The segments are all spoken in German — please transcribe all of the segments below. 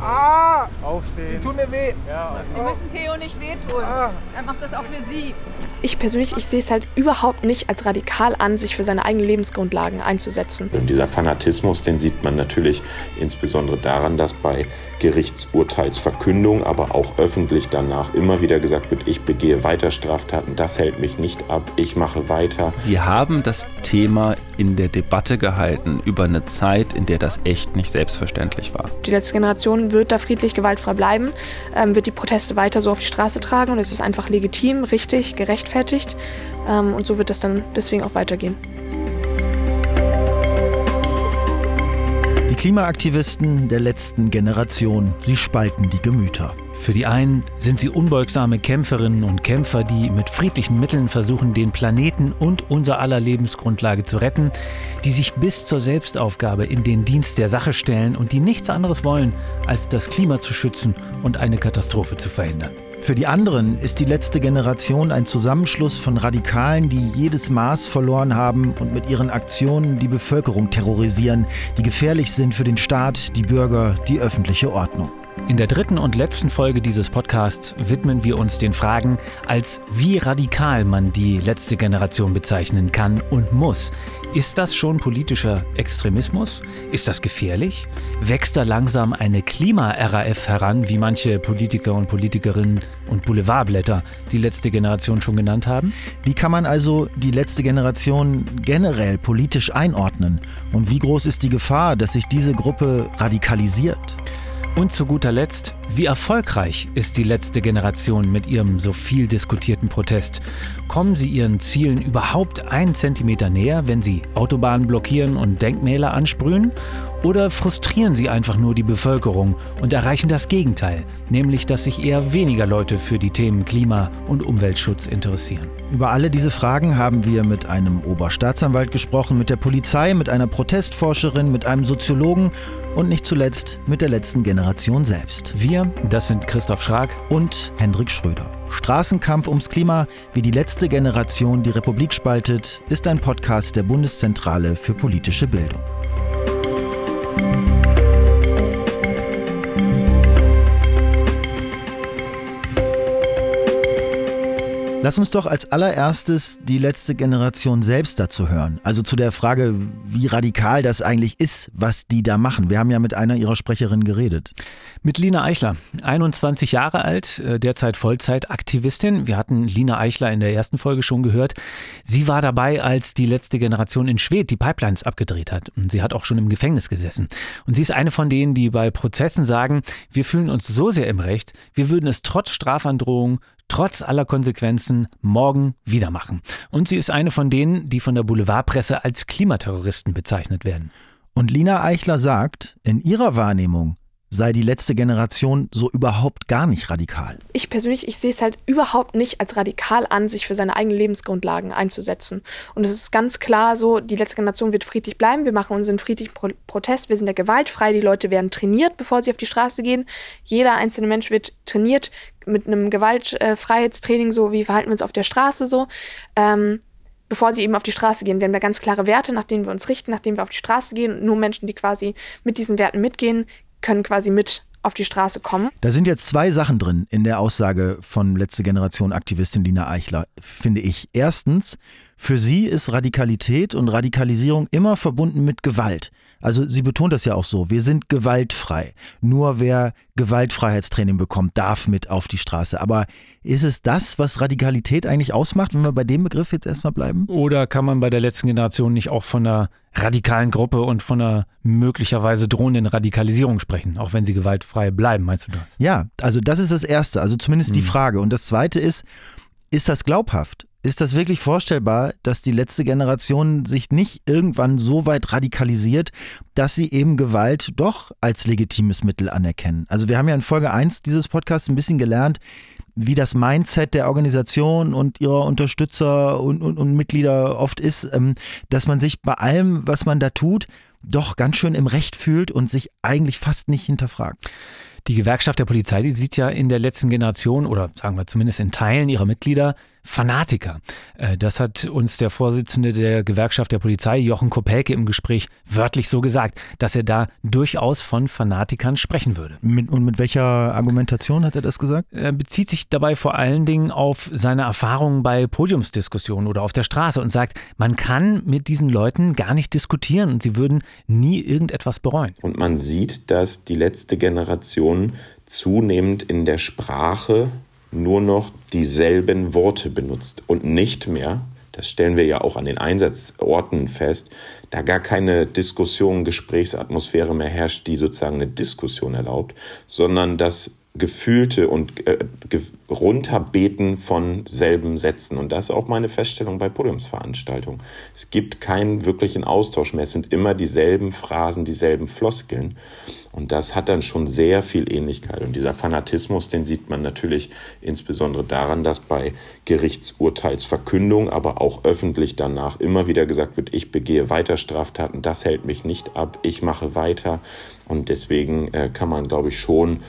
Ah! Aufstehen. Die tun mir weh. Ja, Sie müssen Theo nicht wehtun. Ah. Er macht das auch für Sie. Ich persönlich, ich sehe es halt überhaupt nicht als radikal an, sich für seine eigenen Lebensgrundlagen einzusetzen. Und dieser Fanatismus, den sieht man natürlich insbesondere daran, dass bei Gerichtsurteilsverkündung, aber auch öffentlich danach immer wieder gesagt wird, ich begehe weiter Straftaten, das hält mich nicht ab, ich mache weiter. Sie haben das Thema in der Debatte gehalten über eine Zeit, in der das echt nicht selbstverständlich war. Die letzte Generation wird da friedlich gewaltfrei bleiben, ähm, wird die Proteste weiter so auf die Straße tragen und es ist einfach legitim, richtig, gerechtfertigt ähm, und so wird es dann deswegen auch weitergehen. Die Klimaaktivisten der letzten Generation, sie spalten die Gemüter. Für die einen sind sie unbeugsame Kämpferinnen und Kämpfer, die mit friedlichen Mitteln versuchen, den Planeten und unser aller Lebensgrundlage zu retten, die sich bis zur Selbstaufgabe in den Dienst der Sache stellen und die nichts anderes wollen, als das Klima zu schützen und eine Katastrophe zu verhindern. Für die anderen ist die letzte Generation ein Zusammenschluss von Radikalen, die jedes Maß verloren haben und mit ihren Aktionen die Bevölkerung terrorisieren, die gefährlich sind für den Staat, die Bürger, die öffentliche Ordnung. In der dritten und letzten Folge dieses Podcasts widmen wir uns den Fragen, als wie radikal man die letzte Generation bezeichnen kann und muss. Ist das schon politischer Extremismus? Ist das gefährlich? Wächst da langsam eine Klima-RAF heran, wie manche Politiker und Politikerinnen und Boulevardblätter die letzte Generation schon genannt haben? Wie kann man also die letzte Generation generell politisch einordnen? Und wie groß ist die Gefahr, dass sich diese Gruppe radikalisiert? Und zu guter Letzt, wie erfolgreich ist die letzte Generation mit ihrem so viel diskutierten Protest? Kommen sie ihren Zielen überhaupt einen Zentimeter näher, wenn sie Autobahnen blockieren und Denkmäler ansprühen? Oder frustrieren sie einfach nur die Bevölkerung und erreichen das Gegenteil, nämlich dass sich eher weniger Leute für die Themen Klima- und Umweltschutz interessieren? Über alle diese Fragen haben wir mit einem Oberstaatsanwalt gesprochen, mit der Polizei, mit einer Protestforscherin, mit einem Soziologen und nicht zuletzt mit der letzten Generation selbst. Wir, das sind Christoph Schrag und Hendrik Schröder. Straßenkampf ums Klima, wie die letzte Generation die Republik spaltet, ist ein Podcast der Bundeszentrale für politische Bildung. Lass uns doch als allererstes die letzte Generation selbst dazu hören. Also zu der Frage, wie radikal das eigentlich ist, was die da machen. Wir haben ja mit einer ihrer Sprecherinnen geredet. Mit Lina Eichler, 21 Jahre alt, äh, derzeit Vollzeitaktivistin. Wir hatten Lina Eichler in der ersten Folge schon gehört. Sie war dabei, als die letzte Generation in Schwedt die Pipelines abgedreht hat. Und sie hat auch schon im Gefängnis gesessen. Und sie ist eine von denen, die bei Prozessen sagen, wir fühlen uns so sehr im Recht, wir würden es trotz Strafandrohung, trotz aller Konsequenzen morgen wieder machen. Und sie ist eine von denen, die von der Boulevardpresse als Klimaterroristen bezeichnet werden. Und Lina Eichler sagt, in ihrer Wahrnehmung sei die letzte Generation so überhaupt gar nicht radikal. Ich persönlich, ich sehe es halt überhaupt nicht als radikal an, sich für seine eigenen Lebensgrundlagen einzusetzen. Und es ist ganz klar so, die letzte Generation wird friedlich bleiben, wir machen unseren friedlichen Pro Protest, wir sind ja gewaltfrei, die Leute werden trainiert, bevor sie auf die Straße gehen. Jeder einzelne Mensch wird trainiert mit einem Gewaltfreiheitstraining, so wie verhalten wir uns auf der Straße so. Ähm, bevor sie eben auf die Straße gehen. Wir haben da ganz klare Werte, nach denen wir uns richten, nachdem wir auf die Straße gehen. Und nur Menschen, die quasi mit diesen Werten mitgehen, können quasi mit auf die Straße kommen. Da sind jetzt zwei Sachen drin in der Aussage von letzte Generation Aktivistin Lina Eichler, finde ich. Erstens, für sie ist Radikalität und Radikalisierung immer verbunden mit Gewalt. Also sie betont das ja auch so, wir sind gewaltfrei. Nur wer Gewaltfreiheitstraining bekommt, darf mit auf die Straße. Aber ist es das, was Radikalität eigentlich ausmacht, wenn wir bei dem Begriff jetzt erstmal bleiben? Oder kann man bei der letzten Generation nicht auch von einer radikalen Gruppe und von einer möglicherweise drohenden Radikalisierung sprechen, auch wenn sie gewaltfrei bleiben, meinst du das? Ja, also das ist das Erste, also zumindest die Frage. Und das Zweite ist, ist das glaubhaft? Ist das wirklich vorstellbar, dass die letzte Generation sich nicht irgendwann so weit radikalisiert, dass sie eben Gewalt doch als legitimes Mittel anerkennen? Also wir haben ja in Folge 1 dieses Podcasts ein bisschen gelernt, wie das Mindset der Organisation und ihrer Unterstützer und, und, und Mitglieder oft ist, ähm, dass man sich bei allem, was man da tut, doch ganz schön im Recht fühlt und sich eigentlich fast nicht hinterfragt. Die Gewerkschaft der Polizei, die sieht ja in der letzten Generation oder sagen wir zumindest in Teilen ihrer Mitglieder Fanatiker. Äh, das hat uns der Vorsitzende der Gewerkschaft der Polizei, Jochen Kopelke, im Gespräch wörtlich so gesagt, dass er da durchaus von Fanatikern sprechen würde. Und mit welcher Argumentation hat er das gesagt? Er bezieht sich dabei vor allen Dingen auf seine Erfahrungen bei Podiumsdiskussionen oder auf der Straße und sagt, man kann mit diesen Leuten gar nicht diskutieren und sie würden nie irgendetwas bereuen. Und man sieht, dass die letzte Generation zunehmend in der Sprache nur noch dieselben Worte benutzt und nicht mehr, das stellen wir ja auch an den Einsatzorten fest, da gar keine Diskussion, Gesprächsatmosphäre mehr herrscht, die sozusagen eine Diskussion erlaubt, sondern dass gefühlte und äh, runterbeten von selben Sätzen. Und das ist auch meine Feststellung bei Podiumsveranstaltungen. Es gibt keinen wirklichen Austausch mehr. Es sind immer dieselben Phrasen, dieselben Floskeln. Und das hat dann schon sehr viel Ähnlichkeit. Und dieser Fanatismus, den sieht man natürlich insbesondere daran, dass bei Gerichtsurteilsverkündung, aber auch öffentlich danach immer wieder gesagt wird, ich begehe weiter Straftaten, das hält mich nicht ab, ich mache weiter. Und deswegen äh, kann man, glaube ich, schon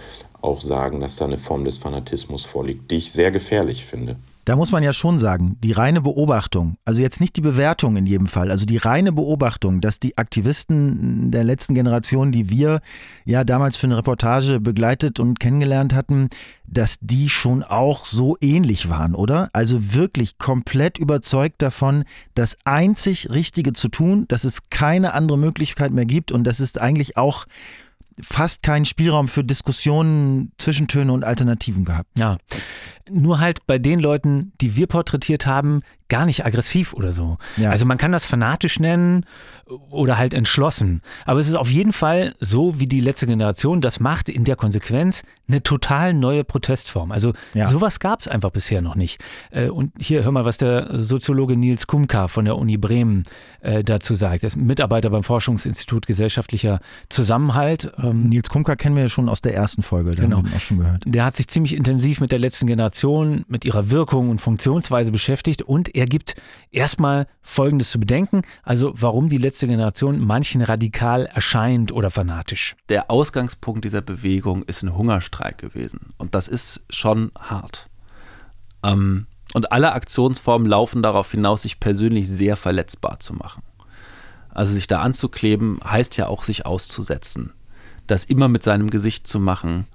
auch sagen, dass da eine Form des Fanatismus vorliegt, die ich sehr gefährlich finde. Da muss man ja schon sagen, die reine Beobachtung, also jetzt nicht die Bewertung in jedem Fall, also die reine Beobachtung, dass die Aktivisten der letzten Generation, die wir ja damals für eine Reportage begleitet und kennengelernt hatten, dass die schon auch so ähnlich waren, oder? Also wirklich komplett überzeugt davon, das einzig Richtige zu tun, dass es keine andere Möglichkeit mehr gibt und das ist eigentlich auch fast keinen Spielraum für Diskussionen, Zwischentöne und Alternativen gehabt. Ja. Nur halt bei den Leuten, die wir porträtiert haben, gar nicht aggressiv oder so. Ja. Also man kann das fanatisch nennen oder halt entschlossen. Aber es ist auf jeden Fall so, wie die letzte Generation das macht, in der Konsequenz eine total neue Protestform. Also ja. sowas gab es einfach bisher noch nicht. Äh, und hier hör mal, was der Soziologe Nils Kumka von der Uni Bremen äh, dazu sagt. Er ist Mitarbeiter beim Forschungsinstitut Gesellschaftlicher Zusammenhalt. Ähm, Nils Kumka kennen wir ja schon aus der ersten Folge, den genau. haben wir auch schon gehört. Der hat sich ziemlich intensiv mit der letzten Generation, mit ihrer Wirkung und Funktionsweise beschäftigt und er gibt erstmal Folgendes zu bedenken, also warum die letzte Generation manchen radikal erscheint oder fanatisch. Der Ausgangspunkt dieser Bewegung ist ein Hungerstreik gewesen und das ist schon hart. Ähm, und alle Aktionsformen laufen darauf hinaus, sich persönlich sehr verletzbar zu machen. Also sich da anzukleben, heißt ja auch sich auszusetzen. Das immer mit seinem Gesicht zu machen,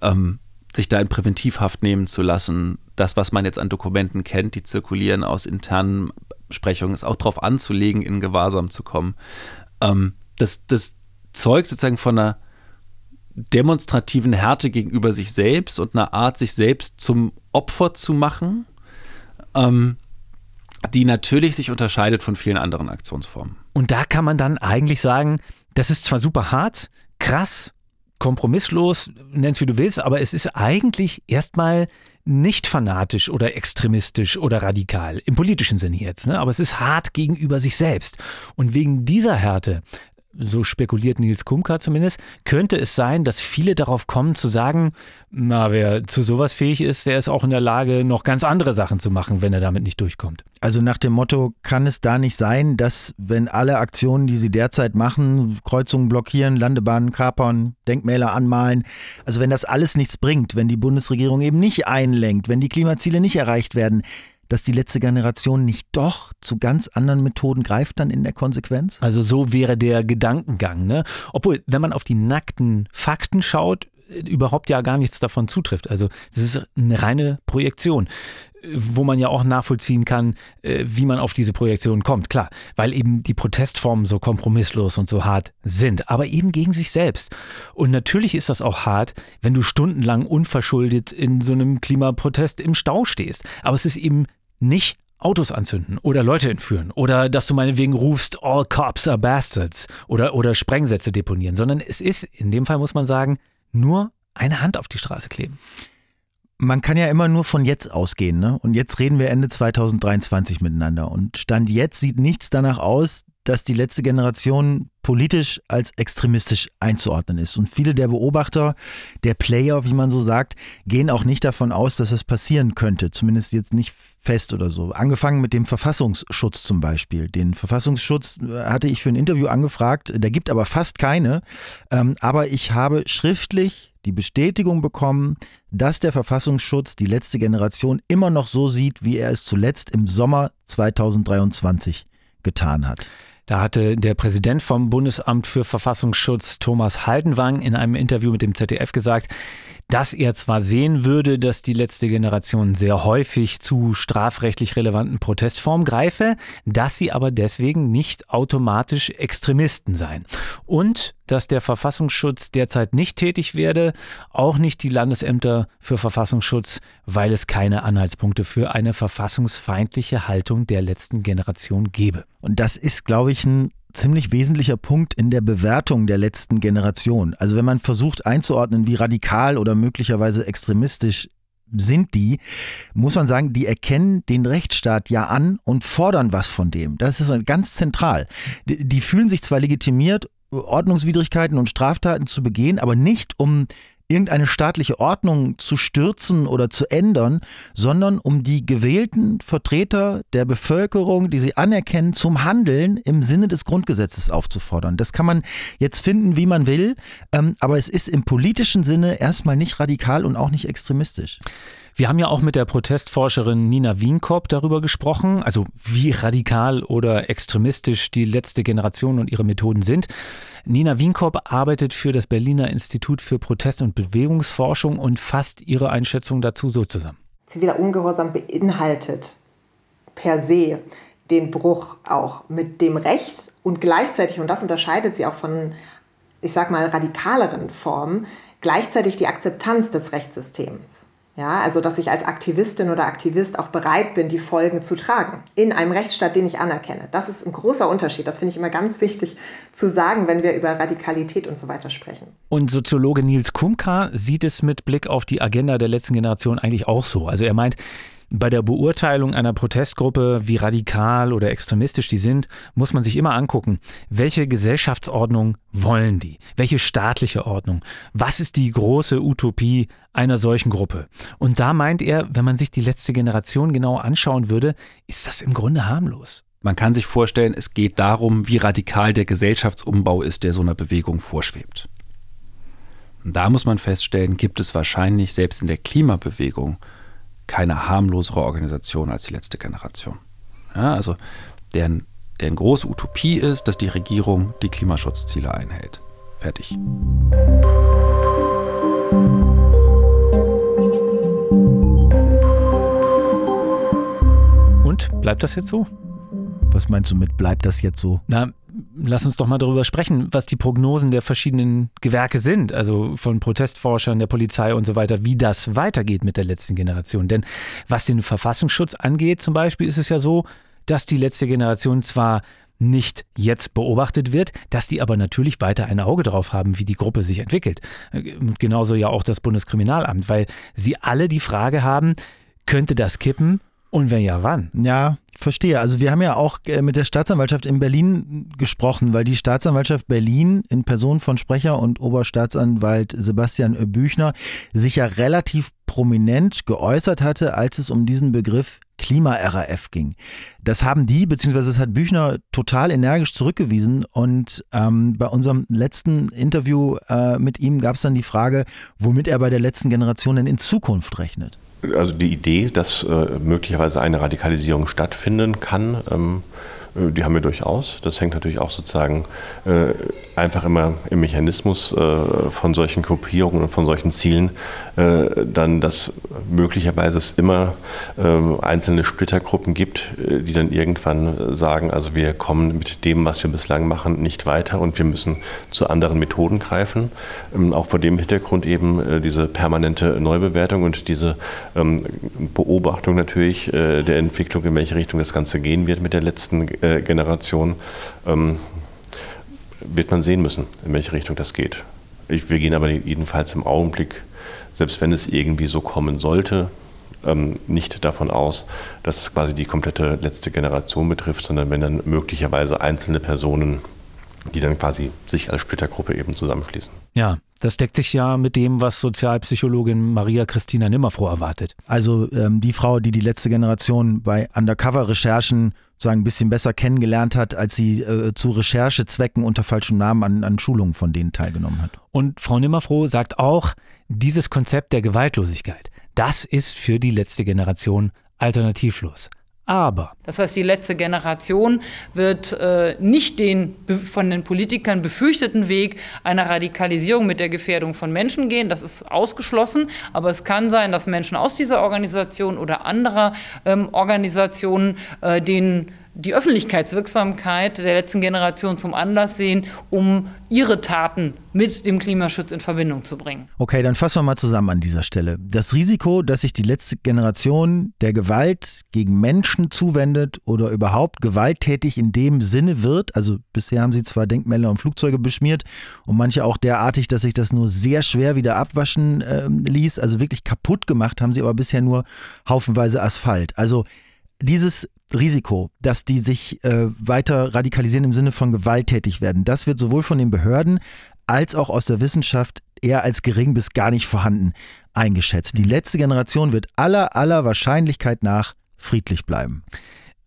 ähm, sich da in Präventivhaft nehmen zu lassen, das, was man jetzt an Dokumenten kennt, die zirkulieren aus internen Sprechungen, ist auch darauf anzulegen, in Gewahrsam zu kommen. Ähm, das, das zeugt sozusagen von einer demonstrativen Härte gegenüber sich selbst und einer Art, sich selbst zum Opfer zu machen, ähm, die natürlich sich unterscheidet von vielen anderen Aktionsformen. Und da kann man dann eigentlich sagen, das ist zwar super hart, krass, kompromisslos, nenn's wie du willst, aber es ist eigentlich erstmal nicht fanatisch oder extremistisch oder radikal, im politischen Sinne jetzt, ne? aber es ist hart gegenüber sich selbst. Und wegen dieser Härte so spekuliert Nils Kumka zumindest, könnte es sein, dass viele darauf kommen zu sagen, na, wer zu sowas fähig ist, der ist auch in der Lage, noch ganz andere Sachen zu machen, wenn er damit nicht durchkommt. Also nach dem Motto, kann es da nicht sein, dass wenn alle Aktionen, die sie derzeit machen, Kreuzungen blockieren, Landebahnen kapern, Denkmäler anmalen, also wenn das alles nichts bringt, wenn die Bundesregierung eben nicht einlenkt, wenn die Klimaziele nicht erreicht werden, dass die letzte Generation nicht doch zu ganz anderen Methoden greift dann in der Konsequenz? Also so wäre der Gedankengang. Ne? Obwohl, wenn man auf die nackten Fakten schaut, überhaupt ja gar nichts davon zutrifft. Also es ist eine reine Projektion wo man ja auch nachvollziehen kann, äh, wie man auf diese Projektion kommt. Klar, weil eben die Protestformen so kompromisslos und so hart sind, aber eben gegen sich selbst. Und natürlich ist das auch hart, wenn du stundenlang unverschuldet in so einem Klimaprotest im Stau stehst. Aber es ist eben nicht Autos anzünden oder Leute entführen oder dass du meinetwegen rufst, all cops are bastards oder, oder Sprengsätze deponieren, sondern es ist, in dem Fall muss man sagen, nur eine Hand auf die Straße kleben. Man kann ja immer nur von jetzt ausgehen, ne? Und jetzt reden wir Ende 2023 miteinander. Und Stand jetzt sieht nichts danach aus, dass die letzte Generation politisch als extremistisch einzuordnen ist. Und viele der Beobachter, der Player, wie man so sagt, gehen auch nicht davon aus, dass es passieren könnte. Zumindest jetzt nicht fest oder so. Angefangen mit dem Verfassungsschutz zum Beispiel. Den Verfassungsschutz äh, hatte ich für ein Interview angefragt. Da gibt aber fast keine. Ähm, aber ich habe schriftlich die Bestätigung bekommen, dass der Verfassungsschutz die letzte Generation immer noch so sieht, wie er es zuletzt im Sommer 2023 getan hat. Da hatte der Präsident vom Bundesamt für Verfassungsschutz Thomas Haldenwang in einem Interview mit dem ZDF gesagt, dass er zwar sehen würde, dass die letzte Generation sehr häufig zu strafrechtlich relevanten Protestformen greife, dass sie aber deswegen nicht automatisch Extremisten seien. Und dass der Verfassungsschutz derzeit nicht tätig werde, auch nicht die Landesämter für Verfassungsschutz, weil es keine Anhaltspunkte für eine verfassungsfeindliche Haltung der letzten Generation gebe. Und das ist, glaube ich, ein ziemlich wesentlicher Punkt in der Bewertung der letzten Generation. Also wenn man versucht einzuordnen, wie radikal oder möglicherweise extremistisch sind die, muss man sagen, die erkennen den Rechtsstaat ja an und fordern was von dem. Das ist ganz zentral. Die, fühlen sich zwar legitimiert, Ordnungswidrigkeiten und Straftaten zu begehen, aber nicht um irgendeine staatliche Ordnung zu stürzen oder zu ändern, sondern um die gewählten Vertreter der Bevölkerung, die sie anerkennen, zum Handeln im Sinne des Grundgesetzes aufzufordern. Das kann man jetzt finden, wie man will, ähm, aber es ist im politischen Sinne erstmal nicht radikal und auch nicht extremistisch. Wir haben ja auch mit der Protestforscherin Nina Wienkop darüber gesprochen, also wie radikal oder extremistisch die letzte Generation und ihre Methoden sind. Nina Wienkop arbeitet für das Berliner Institut für Protest- und Bewegungsforschung und fasst ihre Einschätzung dazu so zusammen. Ziviler Ungehorsam beinhaltet per se den Bruch auch mit dem Recht und gleichzeitig, und das unterscheidet sie auch von, ich sag mal, radikaleren Formen, gleichzeitig die Akzeptanz des Rechtssystems. Ja, also dass ich als Aktivistin oder Aktivist auch bereit bin, die Folgen zu tragen in einem Rechtsstaat, den ich anerkenne. Das ist ein großer Unterschied. Das finde ich immer ganz wichtig zu sagen, wenn wir über Radikalität und so weiter sprechen. Und Soziologe Nils Kumka sieht es mit Blick auf die Agenda der letzten Generation eigentlich auch so. Also er meint, bei der Beurteilung einer Protestgruppe, wie radikal oder extremistisch die sind, muss man sich immer angucken, welche Gesellschaftsordnung wollen die? Welche staatliche Ordnung? Was ist die große Utopie einer solchen Gruppe? Und da meint er, wenn man sich die letzte Generation genau anschauen würde, ist das im Grunde harmlos. Man kann sich vorstellen, es geht darum, wie radikal der Gesellschaftsumbau ist, der so einer Bewegung vorschwebt. Und da muss man feststellen, gibt es wahrscheinlich selbst in der Klimabewegung keine harmlosere Organisation als die letzte Generation. Ja, also deren, deren große Utopie ist, dass die Regierung die Klimaschutzziele einhält. Fertig. Und bleibt das jetzt so? Was meinst du mit bleibt das jetzt so? Na, lass uns doch mal darüber sprechen, was die Prognosen der verschiedenen Gewerke sind, also von Protestforschern, der Polizei und so weiter, wie das weitergeht mit der letzten Generation. Denn was den Verfassungsschutz angeht, zum Beispiel, ist es ja so, dass die letzte Generation zwar nicht jetzt beobachtet wird, dass die aber natürlich weiter ein Auge drauf haben, wie die Gruppe sich entwickelt. Genauso ja auch das Bundeskriminalamt, weil sie alle die Frage haben, könnte das kippen und wenn ja, wann? Ja, verstehe. Also wir haben ja auch äh, mit der Staatsanwaltschaft in Berlin gesprochen, weil die Staatsanwaltschaft Berlin in Person von Sprecher und Oberstaatsanwalt Sebastian Büchner sich ja relativ prominent geäußert hatte, als es um diesen Begriff Klima-RAF ging. Das haben die, beziehungsweise das hat Büchner total energisch zurückgewiesen. Und ähm, bei unserem letzten Interview äh, mit ihm gab es dann die Frage, womit er bei der letzten Generation denn in Zukunft rechnet also die Idee, dass äh, möglicherweise eine Radikalisierung stattfinden kann, ähm, äh, die haben wir durchaus. Das hängt natürlich auch sozusagen äh, einfach immer im Mechanismus von solchen Gruppierungen und von solchen Zielen dann, dass möglicherweise es immer ähm, einzelne Splittergruppen gibt, äh, die dann irgendwann sagen, also wir kommen mit dem, was wir bislang machen, nicht weiter und wir müssen zu anderen Methoden greifen. Ähm, auch vor dem Hintergrund eben diese permanente Neubewertung und diese ähm, Beobachtung natürlich der Entwicklung, in welche Richtung das Ganze gehen wird mit der letzten Generation wird man sehen müssen, in welche Richtung das geht. Wir gehen aber jedenfalls im Augenblick, selbst wenn es irgendwie so kommen sollte, ähm, nicht davon aus, dass es quasi die komplette letzte Generation betrifft, sondern wenn dann möglicherweise einzelne Personen, die dann quasi sich als Splittergruppe eben zusammenschließen. Ja, Das deckt sich ja mit dem, was Sozialpsychologin Maria Christina Nimmerfroh erwartet. Also ähm, die Frau, die die letzte Generation bei Undercover-Recherchen sozusagen ein bisschen besser kennengelernt hat, als sie äh, zu Recherchezwecken unter falschem Namen an, an Schulungen von denen teilgenommen hat. Und Frau Nimmerfroh sagt auch, dieses Konzept der Gewaltlosigkeit, das ist für die letzte Generation alternativlos. Aber. Das heißt, die letzte Generation wird äh, nicht den von den Politikern befürchteten Weg einer Radikalisierung mit der Gefährdung von Menschen gehen. Das ist ausgeschlossen. Aber es kann sein, dass Menschen aus dieser Organisation oder anderer ähm, Organisationen äh, den die Öffentlichkeitswirksamkeit der letzten Generation zum Anlass sehen, um ihre Taten mit dem Klimaschutz in Verbindung zu bringen. Okay, dann fassen wir mal zusammen an dieser Stelle. Das Risiko, dass sich die letzte Generation der Gewalt gegen Menschen zuwendet oder überhaupt gewalttätig in dem Sinne wird, also bisher haben sie zwar Denkmäler und Flugzeuge beschmiert und manche auch derartig, dass sich das nur sehr schwer wieder abwaschen äh, ließ, also wirklich kaputt gemacht haben sie aber bisher nur haufenweise Asphalt. Also dieses Risiko, dass die sich äh, weiter radikalisieren im Sinne von gewalttätig werden, das wird sowohl von den Behörden als auch aus der Wissenschaft eher als gering bis gar nicht vorhanden eingeschätzt. Die letzte Generation wird aller, aller Wahrscheinlichkeit nach friedlich bleiben.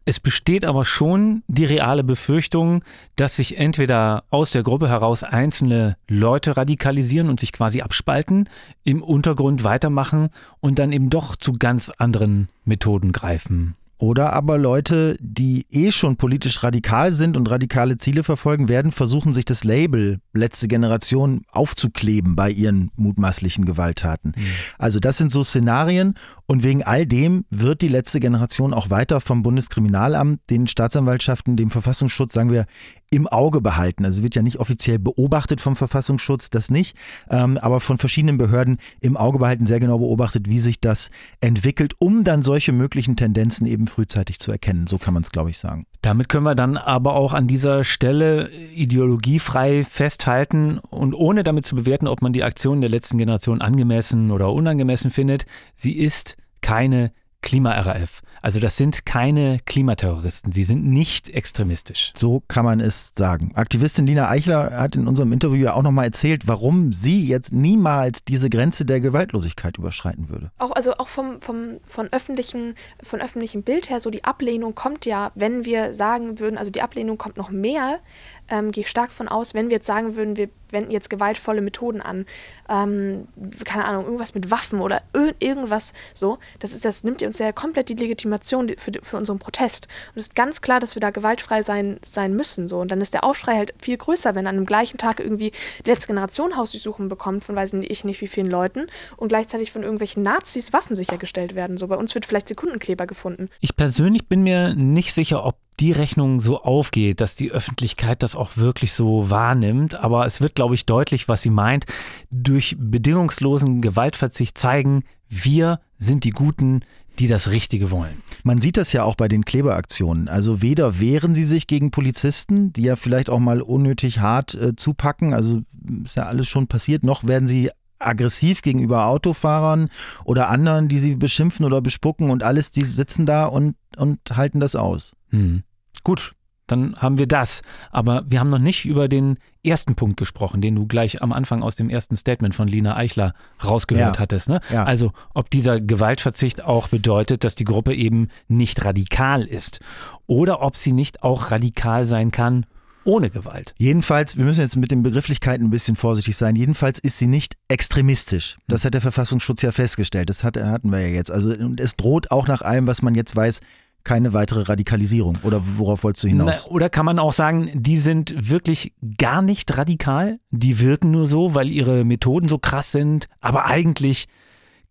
Es besteht aber schon die reale Befürchtung, dass sich entweder aus der Gruppe heraus einzelne Leute radikalisieren und sich quasi abspalten, im Untergrund weitermachen und dann eben doch zu ganz anderen Methoden greifen. Oder aber Leute, die eh schon politisch radikal sind und radikale Ziele verfolgen, werden versuchen, sich das Label letzte Generation aufzukleben bei ihren mutmaßlichen Gewalttaten. Mhm. Also das sind so Szenarien und wegen all dem wird die letzte Generation auch weiter vom Bundeskriminalamt, den Staatsanwaltschaften, dem Verfassungsschutz, sagen wir, im Auge behalten. Also es wird ja nicht offiziell beobachtet vom Verfassungsschutz, das nicht, ähm, aber von verschiedenen Behörden im Auge behalten, sehr genau beobachtet, wie sich das entwickelt, um dann solche möglichen Tendenzen eben frühzeitig zu erkennen. So kann man es, glaube ich, sagen. Damit können wir dann aber auch an dieser Stelle ideologiefrei festhalten und ohne damit zu bewerten, ob man die Aktion der letzten Generation angemessen oder unangemessen findet, sie ist keine Klima-RAF. Also das sind keine Klimaterroristen. Sie sind nicht extremistisch. So kann man es sagen. Aktivistin Lina Eichler hat in unserem Interview ja auch nochmal erzählt, warum sie jetzt niemals diese Grenze der Gewaltlosigkeit überschreiten würde. Auch, also auch vom, vom, von, öffentlichen, von öffentlichem Bild her, so die Ablehnung kommt ja, wenn wir sagen würden, also die Ablehnung kommt noch mehr, ähm, gehe stark von aus, wenn wir jetzt sagen würden, wir wenden jetzt gewaltvolle Methoden an, ähm, keine Ahnung, irgendwas mit Waffen oder irgendwas so, das, ist, das nimmt uns ja komplett die Legitimation für, für unseren Protest. Und es ist ganz klar, dass wir da gewaltfrei sein, sein müssen. So. Und dann ist der Aufschrei halt viel größer, wenn an einem gleichen Tag irgendwie die letzte Generation Hausdurchsuchungen bekommt von weiß ich nicht wie vielen Leuten und gleichzeitig von irgendwelchen Nazis Waffen sichergestellt werden. So bei uns wird vielleicht Sekundenkleber gefunden. Ich persönlich bin mir nicht sicher, ob die Rechnung so aufgeht, dass die Öffentlichkeit das auch wirklich so wahrnimmt. Aber es wird, glaube ich, deutlich, was sie meint. Durch bedingungslosen Gewaltverzicht zeigen, wir sind die Guten, die das Richtige wollen. Man sieht das ja auch bei den Kleberaktionen. Also weder wehren sie sich gegen Polizisten, die ja vielleicht auch mal unnötig hart äh, zupacken, also ist ja alles schon passiert, noch werden sie aggressiv gegenüber Autofahrern oder anderen, die sie beschimpfen oder bespucken und alles, die sitzen da und, und halten das aus. Hm. Gut, dann haben wir das. Aber wir haben noch nicht über den ersten Punkt gesprochen, den du gleich am Anfang aus dem ersten Statement von Lina Eichler rausgehört ja. hattest. Ne? Ja. Also, ob dieser Gewaltverzicht auch bedeutet, dass die Gruppe eben nicht radikal ist oder ob sie nicht auch radikal sein kann ohne Gewalt. Jedenfalls, wir müssen jetzt mit den Begrifflichkeiten ein bisschen vorsichtig sein. Jedenfalls ist sie nicht extremistisch. Das hat der Verfassungsschutz ja festgestellt. Das hat, hatten wir ja jetzt. Also und es droht auch nach allem, was man jetzt weiß, keine weitere Radikalisierung. Oder worauf wolltest du hinaus? Na, oder kann man auch sagen, die sind wirklich gar nicht radikal? Die wirken nur so, weil ihre Methoden so krass sind, aber eigentlich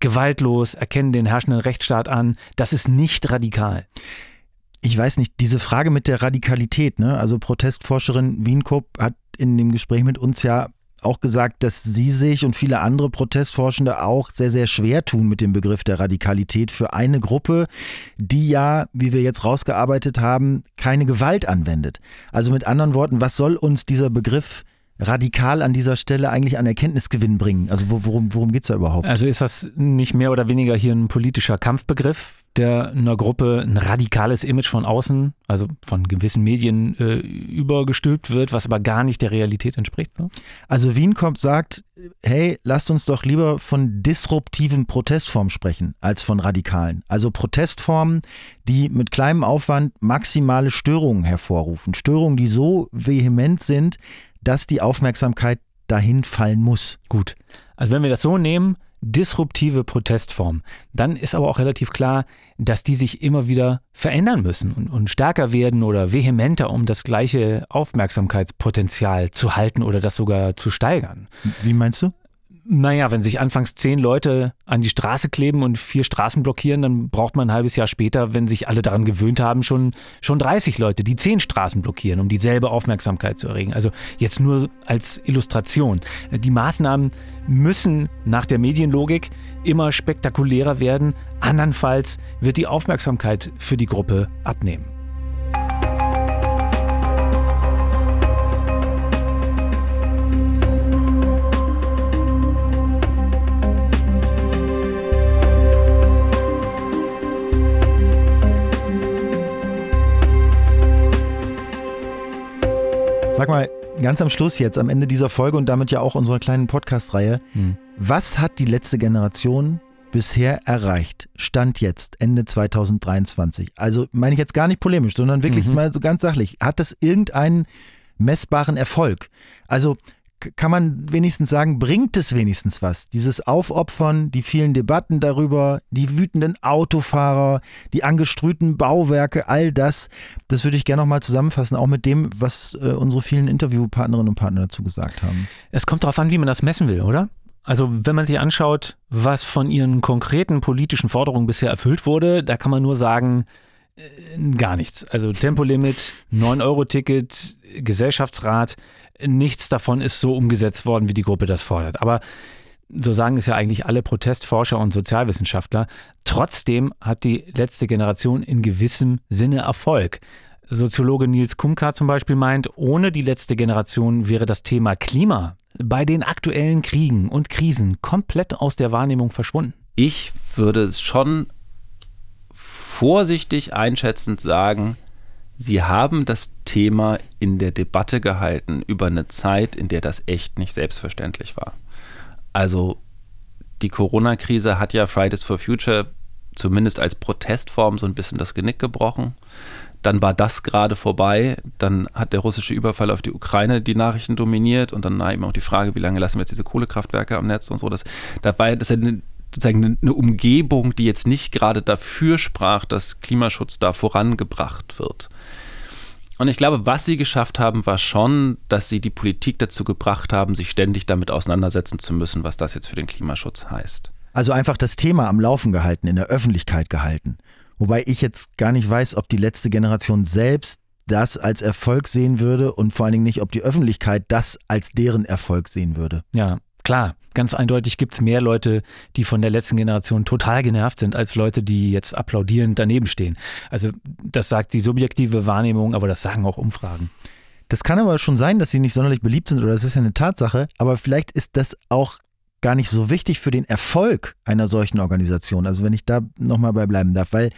gewaltlos, erkennen den herrschenden Rechtsstaat an. Das ist nicht radikal. Ich weiß nicht, diese Frage mit der Radikalität, ne? Also Protestforscherin Wienkop hat in dem Gespräch mit uns ja auch gesagt, dass sie sich und viele andere Protestforschende auch sehr, sehr schwer tun mit dem Begriff der Radikalität für eine Gruppe, die ja, wie wir jetzt rausgearbeitet haben, keine Gewalt anwendet. Also mit anderen Worten, was soll uns dieser Begriff radikal an dieser Stelle eigentlich an Erkenntnisgewinn bringen? Also worum, worum geht es da überhaupt? Also ist das nicht mehr oder weniger hier ein politischer Kampfbegriff? Der einer Gruppe ein radikales Image von außen, also von gewissen Medien äh, übergestülpt wird, was aber gar nicht der Realität entspricht. Ne? Also Wienkopf sagt, hey, lasst uns doch lieber von disruptiven Protestformen sprechen als von radikalen. Also Protestformen, die mit kleinem Aufwand maximale Störungen hervorrufen. Störungen, die so vehement sind, dass die Aufmerksamkeit dahin fallen muss. Gut. Also wenn wir das so nehmen, disruptive Protestform, dann ist aber auch relativ klar, dass die sich immer wieder verändern müssen und, und, stärker werden oder vehementer, um das gleiche Aufmerksamkeitspotenzial zu halten oder das sogar zu steigern. Wie meinst du? Naja, wenn sich anfangs zehn Leute an die Straße kleben und vier Straßen blockieren, dann braucht man ein halbes Jahr später, wenn sich alle daran gewöhnt haben, schon, schon 30 Leute, die zehn Straßen blockieren, um dieselbe Aufmerksamkeit zu erregen. Also jetzt nur als Illustration. Die Maßnahmen müssen nach der Medienlogik immer spektakulärer werden, andernfalls wird die Aufmerksamkeit für die Gruppe abnehmen. Sag mal, ganz am Schluss jetzt, am Ende dieser Folge und damit ja auch unserer kleinen Podcast-Reihe, hm. was hat die letzte Generation bisher erreicht? Stand jetzt, Ende 2023. Also meine ich jetzt gar nicht polemisch, sondern wirklich mhm. mal so ganz sachlich. Hat das irgendeinen messbaren Erfolg? Also kann man wenigstens sagen, bringt es wenigstens was? Dieses Aufopfern, die vielen Debatten darüber, die wütenden Autofahrer, die angestrühten Bauwerke, all das, das würde ich gerne nochmal zusammenfassen, auch mit dem, was äh, unsere vielen Interviewpartnerinnen und Partner dazu gesagt haben. Es kommt darauf an, wie man das messen will, oder? Also wenn man sich anschaut, was von ihren konkreten politischen Forderungen bisher erfüllt wurde, da kann man nur sagen, äh, gar nichts. Also Tempolimit, 9-Euro-Ticket, Gesellschaftsrat, nichts davon ist so umgesetzt worden, wie die Gruppe das fordert. Aber so sagen es ja eigentlich alle Protestforscher und Sozialwissenschaftler. Trotzdem hat die letzte Generation in gewissem Sinne Erfolg. Soziologe Nils Kumka zum Beispiel meint, ohne die letzte Generation wäre das Thema Klima bei den aktuellen Kriegen und Krisen komplett aus der Wahrnehmung verschwunden. Ich würde schon vorsichtig einschätzend sagen, Sie haben das Thema in der Debatte gehalten über eine Zeit, in der das echt nicht selbstverständlich war. Also die Corona-Krise hat ja Fridays for Future zumindest als Protestform so ein bisschen das Genick gebrochen. Dann war das gerade vorbei. Dann hat der russische Überfall auf die Ukraine die Nachrichten dominiert und dann eben auch die Frage, wie lange lassen wir jetzt diese Kohlekraftwerke am Netz und so. Das, das war das eine, sozusagen eine Umgebung, die jetzt nicht gerade dafür sprach, dass Klimaschutz da vorangebracht wird. Und ich glaube, was sie geschafft haben, war schon, dass sie die Politik dazu gebracht haben, sich ständig damit auseinandersetzen zu müssen, was das jetzt für den Klimaschutz heißt. Also einfach das Thema am Laufen gehalten, in der Öffentlichkeit gehalten. Wobei ich jetzt gar nicht weiß, ob die letzte Generation selbst das als Erfolg sehen würde und vor allen Dingen nicht, ob die Öffentlichkeit das als deren Erfolg sehen würde. Ja, klar. Ganz eindeutig gibt es mehr Leute, die von der letzten Generation total genervt sind, als Leute, die jetzt applaudierend daneben stehen. Also das sagt die subjektive Wahrnehmung, aber das sagen auch Umfragen. Das kann aber schon sein, dass sie nicht sonderlich beliebt sind oder das ist ja eine Tatsache, aber vielleicht ist das auch gar nicht so wichtig für den Erfolg einer solchen Organisation. Also wenn ich da nochmal bei bleiben darf, weil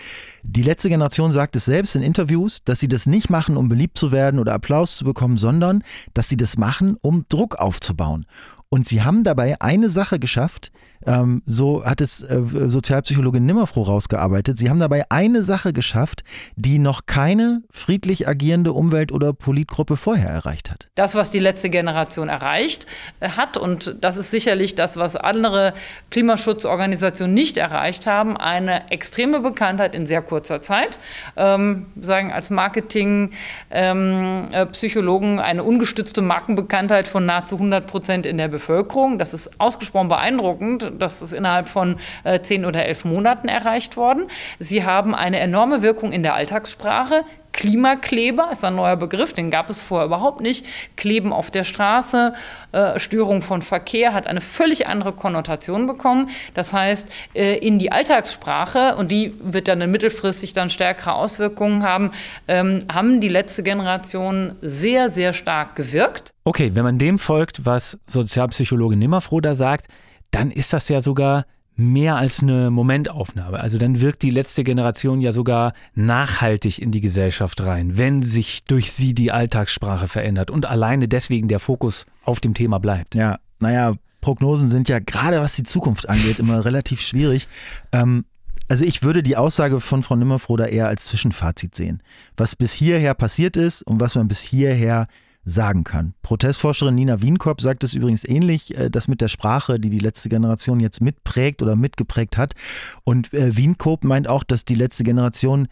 die letzte Generation sagt es selbst in Interviews, dass sie das nicht machen, um beliebt zu werden oder Applaus zu bekommen, sondern dass sie das machen, um Druck aufzubauen. Und sie haben dabei eine Sache geschafft, ähm, so hat es äh, Sozialpsychologin Nimmerfroh rausgearbeitet. Sie haben dabei eine Sache geschafft, die noch keine friedlich agierende Umwelt- oder Politgruppe vorher erreicht hat. Das, was die letzte Generation erreicht äh, hat, und das ist sicherlich das, was andere Klimaschutzorganisationen nicht erreicht haben, eine extreme Bekanntheit in sehr kurzer Zeit. Ähm, sagen als Marketing-Psychologen ähm, äh, eine ungestützte Markenbekanntheit von nahezu 100 Prozent in der Bevölkerung. Das ist ausgesprochen beeindruckend das ist innerhalb von äh, zehn oder elf Monaten erreicht worden. Sie haben eine enorme Wirkung in der Alltagssprache. Klimakleber ist ein neuer Begriff, den gab es vorher überhaupt nicht. Kleben auf der Straße, äh, Störung von Verkehr hat eine völlig andere Konnotation bekommen. Das heißt, äh, in die Alltagssprache, und die wird dann mittelfristig dann stärkere Auswirkungen haben, ähm, haben die letzte Generation sehr, sehr stark gewirkt. Okay, wenn man dem folgt, was Sozialpsychologe Nimmerfroh da sagt, dann ist das ja sogar mehr als eine Momentaufnahme. Also dann wirkt die letzte Generation ja sogar nachhaltig in die Gesellschaft rein, wenn sich durch sie die Alltagssprache verändert und alleine deswegen der Fokus auf dem Thema bleibt. Ja, naja, Prognosen sind ja gerade was die Zukunft angeht immer relativ schwierig. Ähm, also ich würde die Aussage von Frau Nimmerfroh da eher als Zwischenfazit sehen. Was bis hierher passiert ist und was man bis hierher sagen kann. Protestforscherin Nina Wienkorb sagt es übrigens ähnlich, äh, das mit der Sprache, die die letzte Generation jetzt mitprägt oder mitgeprägt hat. Und äh, Wienkorb meint auch, dass die letzte Generation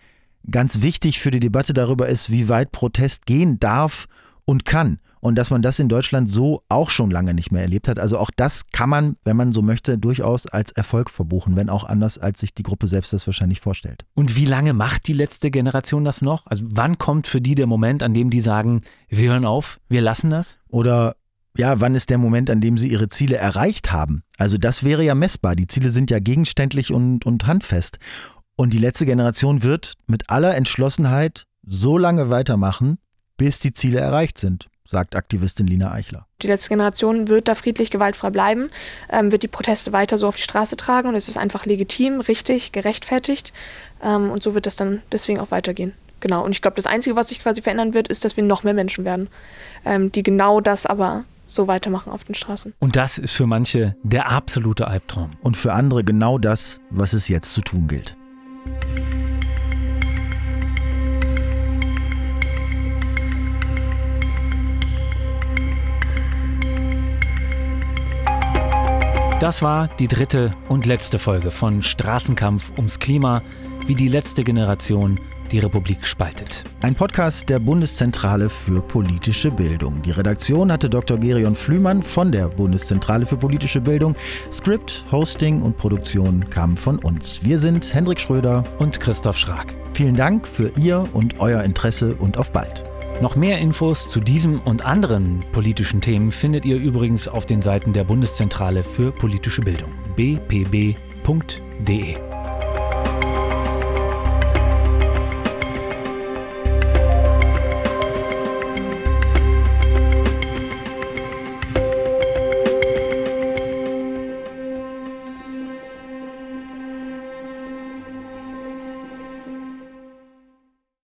ganz wichtig für die Debatte darüber ist, wie weit Protest gehen darf und kann und dass man das in Deutschland so auch schon lange nicht mehr erlebt hat. Also auch das kann man, wenn man so möchte, durchaus als Erfolg verbuchen, wenn auch anders, als sich die Gruppe selbst das wahrscheinlich vorstellt. Und wie lange macht die letzte Generation das noch? Also wann kommt für die der Moment, an dem die sagen, wir hören auf, wir lassen das? Oder ja, wann ist der Moment, an dem sie ihre Ziele erreicht haben? Also das wäre ja messbar. Die Ziele sind ja gegenständlich und, und handfest. Und die letzte Generation wird mit aller Entschlossenheit so lange weitermachen, bis die Ziele erreicht sind sagt Aktivistin Lina Eichler. Die letzte Generation wird da friedlich gewaltfrei bleiben, ähm, wird die Proteste weiter so auf die Straße tragen und es ist einfach legitim, richtig, gerechtfertigt ähm, und so wird das dann deswegen auch weitergehen. Genau, und ich glaube, das Einzige, was sich quasi verändern wird, ist, dass wir noch mehr Menschen werden, ähm, die genau das aber so weitermachen auf den Straßen. Und das ist für manche der absolute Albtraum. Und für andere genau das, was es jetzt zu tun gilt. Das war die dritte und letzte Folge von Straßenkampf ums Klima, wie die letzte Generation die Republik spaltet. Ein Podcast der Bundeszentrale für politische Bildung. Die Redaktion hatte Dr. Gerion Flümann von der Bundeszentrale für politische Bildung. Skript, Hosting und Produktion kamen von uns. Wir sind Hendrik Schröder und Christoph Schrag. Vielen Dank für Ihr und euer Interesse und auf bald. Noch mehr Infos zu diesem und anderen politischen Themen findet ihr übrigens auf den Seiten der Bundeszentrale für politische Bildung bpb.de.